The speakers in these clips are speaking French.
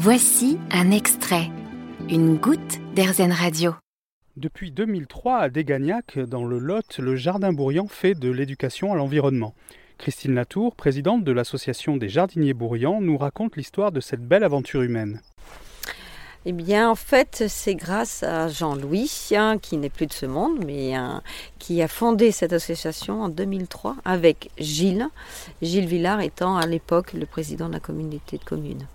Voici un extrait, une goutte d'Airzen Radio. Depuis 2003, à Dégagnac, dans le Lot, le Jardin Bourriant fait de l'éducation à l'environnement. Christine Latour, présidente de l'association des jardiniers bourriants, nous raconte l'histoire de cette belle aventure humaine. Eh bien, en fait, c'est grâce à Jean-Louis, hein, qui n'est plus de ce monde, mais hein, qui a fondé cette association en 2003 avec Gilles, Gilles Villard étant à l'époque le président de la communauté de communes.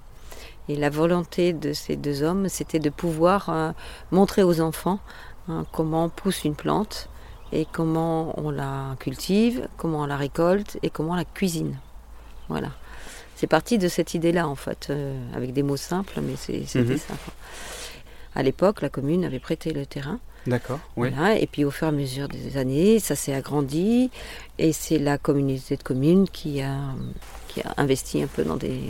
Et la volonté de ces deux hommes, c'était de pouvoir euh, montrer aux enfants hein, comment pousse une plante et comment on la cultive, comment on la récolte et comment on la cuisine. Voilà. C'est parti de cette idée-là, en fait, euh, avec des mots simples, mais c'était Mhm. ça. À l'époque, la commune avait prêté le terrain. D'accord, oui. Voilà, et puis au fur et à mesure des années, ça s'est agrandi. Et c'est la communauté de communes qui a, qui a investi un peu dans des.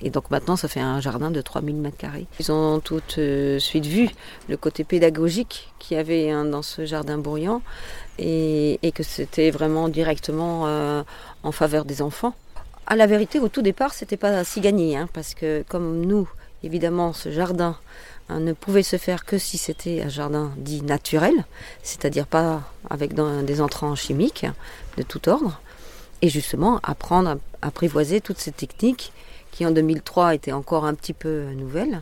Et donc maintenant, ça fait un jardin de 3000 mètres carrés. Ils ont tout de suite vu le côté pédagogique qu'il y avait hein, dans ce jardin bourriant et, et que c'était vraiment directement euh, en faveur des enfants. À la vérité, au tout départ, c'était pas si gagné, hein, parce que comme nous, évidemment, ce jardin ne pouvait se faire que si c'était un jardin dit naturel, c'est-à-dire pas avec des entrants chimiques de tout ordre, et justement apprendre à apprivoiser toutes ces techniques qui en 2003 étaient encore un petit peu nouvelles,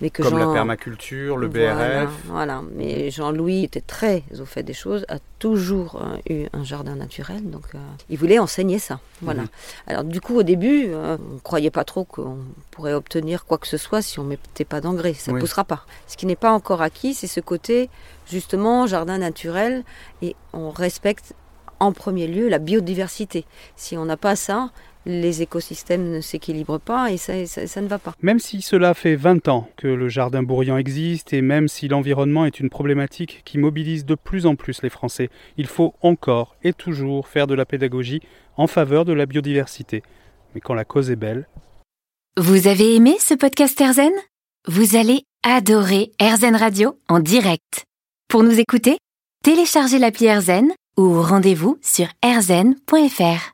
mais que Comme la permaculture, le voilà, BRF. Voilà, mais Jean-Louis était très au fait des choses, a toujours euh, eu un jardin naturel, donc euh, il voulait enseigner ça. Voilà. Alors du coup, au début, euh, on ne croyait pas trop qu'on pourrait obtenir quoi que ce soit si on ne mettait pas d'engrais, ça ne Oui. poussera pas. Ce qui n'est pas encore acquis, c'est ce côté justement jardin naturel et on respecte en premier lieu la biodiversité. Si on n'a pas ça, les écosystèmes ne s'équilibrent pas et ça, ça- ça ne va pas. Même si cela fait 20 ans que le jardin bourriant existe et même si l'environnement est une problématique qui mobilise de plus en plus les Français, il faut encore et toujours faire de la pédagogie en faveur de la biodiversité. Mais quand la cause est belle, Vous avez aimé ce podcast Airzen? Vous allez adorer Airzen Radio en direct. Pour nous écouter, téléchargez l'appli Airzen ou rendez-vous sur airzen.fr.